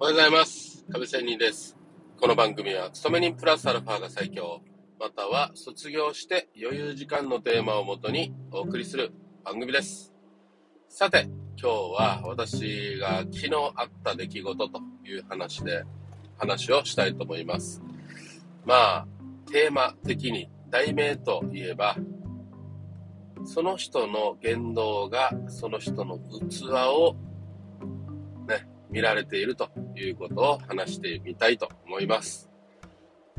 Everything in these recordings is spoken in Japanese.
おはようございます。壁仙人です。この番組は、勤め人プラスアルファが最強、または卒業して余裕時間のテーマをもとにお送りする番組です。さて、今日は私が昨日あった出来事という話で話をしたいと思います。まあ、テーマ的に題名といえば、その人の言動がその人の器をね、見られているということを話してみたいと思います。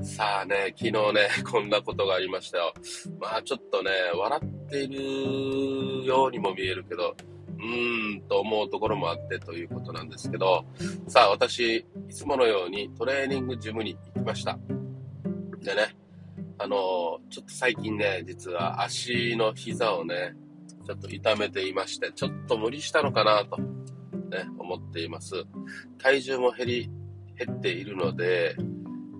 さあね、昨日ね、こんなことがありましたよ。まあちょっとね、笑っているようにも見えるけど、うーんと思うところもあってということなんですけど、さあ私、いつものようにトレーニングジムに行きました。でね、あのちょっと最近ね、実は足の膝をね、ちょっと痛めていまして、ちょっと無理したのかなと、ね、思っています。体重も減り、減っているので、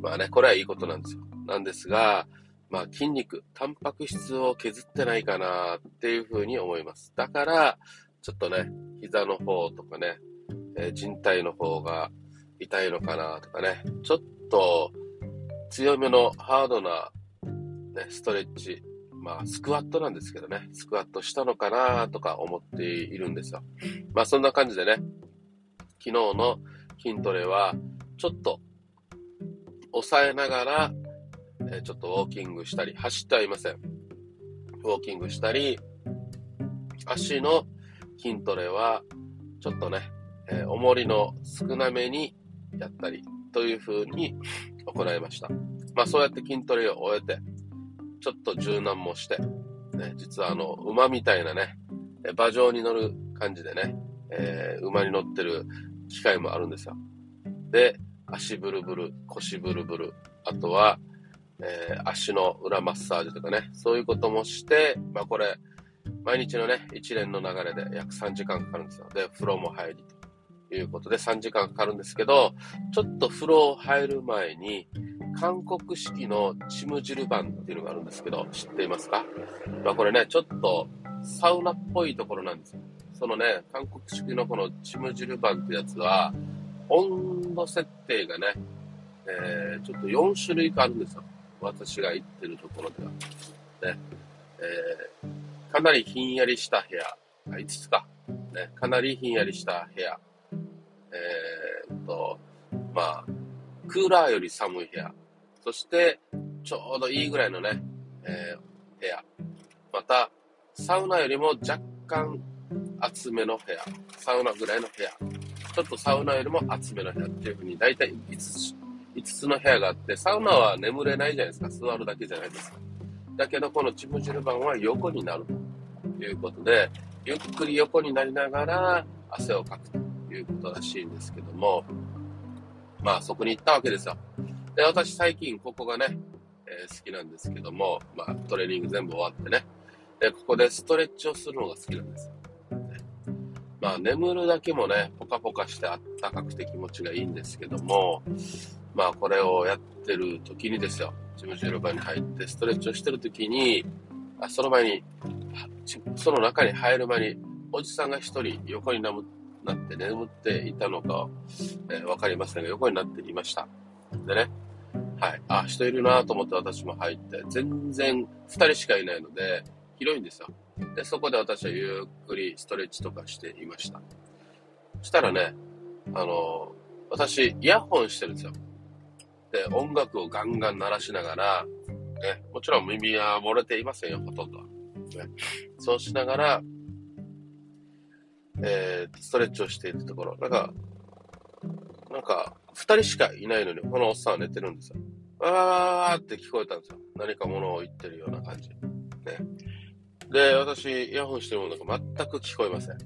まあね、これはいいことなんですよ。なんですが、まあ筋肉、タンパク質を削ってないかなっていうふうに思います。だから、ちょっとね、膝の方とかね、えー人体の方が痛いのかなとかね、ちょっと強めのハードな、ね、ストレッチ、まあスクワットなんですけどね、スクワットしたのかなとか思っているんですよ。まあそんな感じでね、昨日の筋トレはちょっと抑えながら、えーちょっとウォーキングしたり、走ってはいません。ウォーキングしたり、足の筋トレはちょっとね、えー重りの少なめにやったりという風に行いました。まあそうやって筋トレを終えて、ちょっと柔軟もして、ね、実はあの、馬みたいなね、馬上に乗る感じでね、えー馬に乗ってる機械もあるんですよ。で、足ブルブル、腰ブルブル、あとは、えー足の裏マッサージとかね、そういうこともして、まあこれ、毎日のね、一連の流れで約3時間かかるんですよ。で、風呂も入りということで3時間かかるんですけど、ちょっと風呂を入る前に、韓国式のチムジルバンっていうのがあるんですけど、知っていますか？まあこれね、ちょっとサウナっぽいところなんですよ。そのね、韓国式のこのチムジルバンってやつは、温度設定がね、えーちょっと4種類かあるんですよ。私が行ってるところでは。ね、えーかなりひんやりした部屋、あ5つか。ね、かなりひんやりした部屋。えーっと、まあ、クーラーより寒い部屋。そして、ちょうどいいぐらいのね、えー部屋。また、サウナよりも若干厚めの部屋。サウナぐらいの部屋。ちょっとサウナよりも厚めの部屋っていうふうに、だいたい5つ、5つの部屋があって、サウナは眠れないじゃないですか。座るだけじゃないですか。だけど、このチムジルバンは横になるということで、ゆっくり横になりながら汗をかくということらしいんですけども、まあそこに行ったわけですよ。で、私最近ここがね、えー好きなんですけども、まあトレーニング全部終わってね、で、ここでストレッチをするのが好きなんですよ。まあ眠るだけもね、ポカポカしてあったかくて気持ちがいいんですけども、まあこれをやってる時にですよ、ジムジルバに入ってストレッチをしてる時に、あその前に、その中に入る前に、おじさんが一人横になむなって眠っていたのか、えーわかりませんが、横になっていました。でね、はい。あ、人いるなと思って私も入って、全然二人しかいないので、広いんですよ。で、そこで私はゆっくりストレッチとかしていました。そしたらね、あの、私、イヤホンしてるんですよ。で、音楽をガンガン鳴らしながら、ね、もちろん耳は漏れていませんよ、ほとんどは。ね、そうしながら、えーストレッチをしているところ、なんか、なんか、二人しかいないのに、このおっさんは寝てるんですよ。わーわーって聞こえたんですよ。何か物を言ってるような感じ。ね。で、私、イヤホンしてるものが全く聞こえません。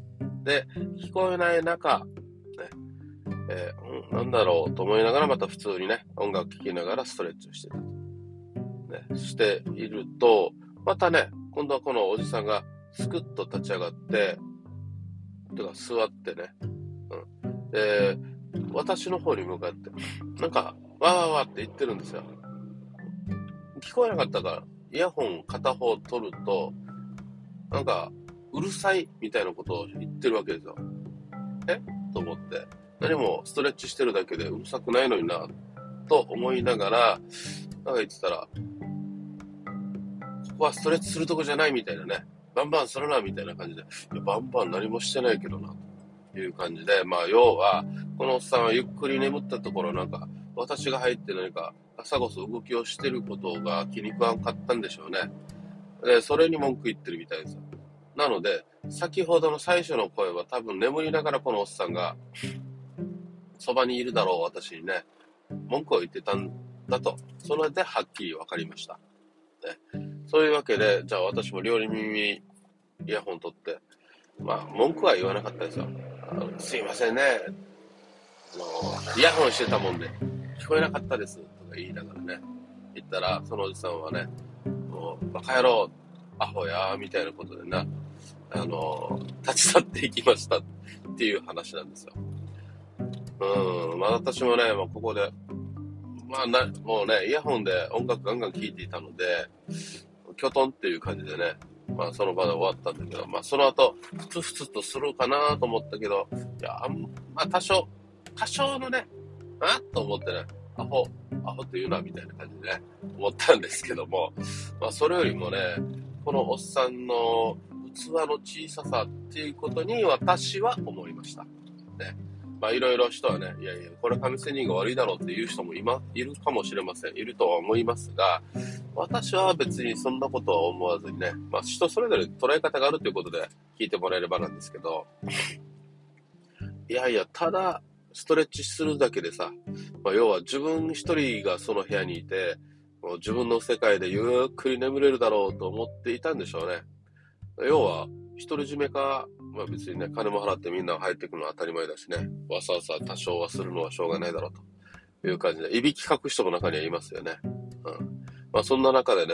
で、聞こえない中、ね、えーうん、なんだろうと思いながら、また普通にね、音楽聴きながらストレッチをしてる。ね、していると、またね、今度はこのおじさんがスクッと立ち上がって、てか座ってね、うん。で、私の方に向かって、なんか、わーわーわーって言ってるんですよ。聞こえなかったから、イヤホン片方取ると、なんか、うるさいみたいなことを言ってるわけですよ。え？と思って。何もストレッチしてるだけでうるさくないのにな、と思いながら、なんか言ってたら、ここはストレッチするとこじゃないみたいなね、バンバンするなみたいな感じで、バンバン何もしてないけどな、という感じで、まあ要は、このおっさんはゆっくり眠ったところなんか、私が入って何か、朝ごそ動きをしてることが気に食わんかったんでしょうね。で、それに文句言ってるみたいですよ。なので、先ほどの最初の声は多分眠りながらこのおっさんが、そばにいるだろう私にね、文句を言ってたんだと、それではっきり分かりました。ね、そういうわけで、じゃあ私も両耳イヤホン取って、まあ、文句は言わなかったですよ。あのすいませんね。あの、イヤホンしてたもんで、聞こえなかったです。とか言いながらね、言ったら、そのおじさんはね、もう、バカ野郎、アホや、みたいなことでな、あの、立ち去っていきましたっていう話なんですよ。うん、まあ私もね、まあ、ここで、まあな、もうね、イヤホンで音楽ガンガン聴いていたので、きょとんっていう感じでね、まあその場で終わったんだけど、まあその後、ふつふつとするかなと思ったけど、いや、あんまあ多少、多少のね、あと思ってね、アホ、アホって言うな、みたいな感じでね、思ったんですけども、まあそれよりもね、このおっさんの器の小ささっていうことに私は思いました。ね。まあいろいろ人はね、いやいや、これ亀仙人が悪いだろうっていう人も今、いるかもしれません。いるとは思いますが、私は別にそんなことは思わずにね、まあ人それぞれ捉え方があるということで聞いてもらえればなんですけど、いやいや、ただ、ストレッチするだけでさ、まあ、要は自分一人がその部屋にいて、もう自分の世界でゆっくり眠れるだろうと思っていたんでしょうね。要は、独り占めか、まあ別にね、金も払ってみんなが入ってくるのは当たり前だしね、わさわさ多少はするのはしょうがないだろうという感じで、いびきかく人も中にはいますよね。うん。まあそんな中でね、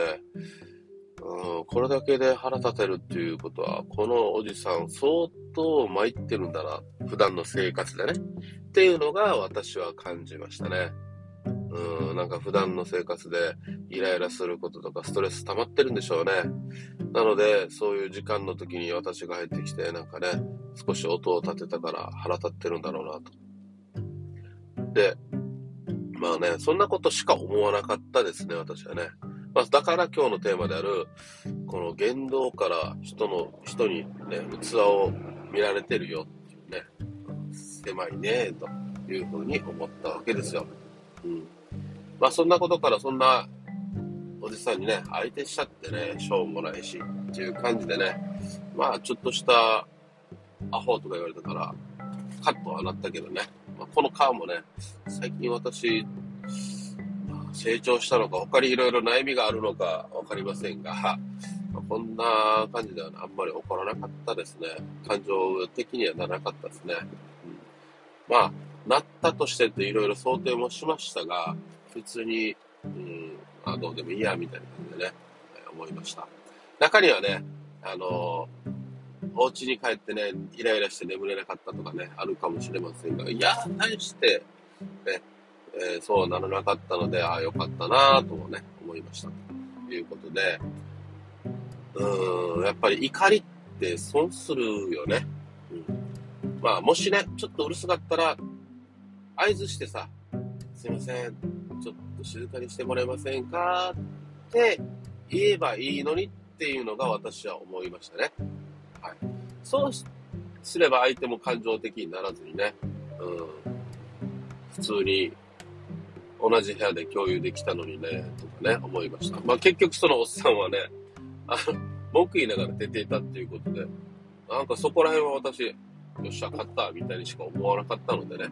うん、これだけで腹立てるっていうことは、このおじさん相当参ってるんだな、普段の生活でね。っていうのが私は感じましたね。うん、なんか普段の生活でイライラすることとかストレス溜まってるんでしょうね。なので、そういう時間の時に私が入ってきて、なんかね、少し音を立てたから腹立ってるんだろうなと。で、まあね、そんなことしか思わなかったですね、私はね。まあ、だから今日のテーマである、この言動から人の、人にね、器を見られてるよっていうね、狭いね、というふうに思ったわけですよ。うん。まあそんなことからそんなおじさんにね、相手しちゃってね、しょうもないし、っていう感じでね、まあちょっとしたアホとか言われたから、カットはなったけどね、まあ、この顔もね、最近私、まあ、成長したのか、他にいろいろ悩みがあるのかわかりませんが、まあ、こんな感じでは、ね、あんまり怒らなかったですね。感情的にはならなかったですね。うん、まあ、なったとしてっていろいろ想定もしましたが、普通に、うん、あどうでもいいや、みたいな感じでね、思いました。中にはね、あのお家に帰ってね、イライラして眠れなかったとかね、あるかもしれませんが、いや、何して、ね、えー、そうならなかったので、ああ、よかったなともね、思いました。ということで、うーん、やっぱり怒りって損するよね。うん。まあ、もしね、ちょっとうるさかったら、合図してさ、すいません、ちょっと静かにしてもらえませんかって言えばいいのにっていうのが私は思いましたね。はい。そうすれば相手も感情的にならずにね、うん、普通に同じ部屋で共有できたのにね、とかね、思いました。まあ結局そのおっさんはね、あの、文句言いながら出ていたっていうことで、なんかそこら辺は私、よっしゃ、勝った、みたいにしか思わなかったのでね、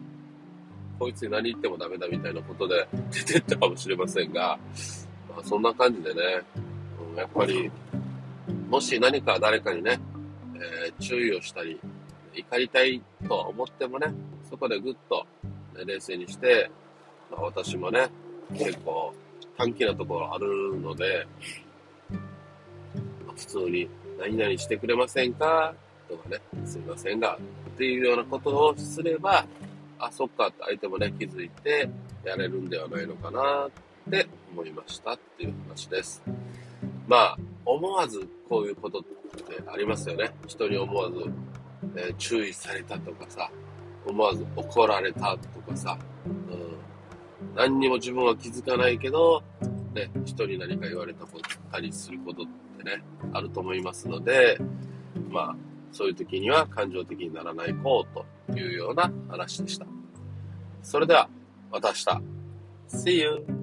こいつに何言ってもダメだみたいなことで 出てったかもしれませんが、まあ、そんな感じでね、うん、やっぱり、もし何か誰かにね、えー、注意をしたり、怒りたいと思ってもね、そこでぐっと、ね、冷静にして、まあ、私もね、結構短気なところあるので、普通に何々してくれませんか？とかね、すいませんが、っていうようなことをすれば、あ、そっかって相手もね、気づいてやれるんではないのかなって思いましたっていう話です。まあ、思わずこういうことってありますよね。人に思わず、えー、注意されたとかさ、思わず怒られたとかさ、うん、何にも自分は気づかないけど、ね、人に何か言われたことたりすることってね、あると思いますので、まあ、そういう時には感情的にならないこうというような話でした。それでは、また明日。See you!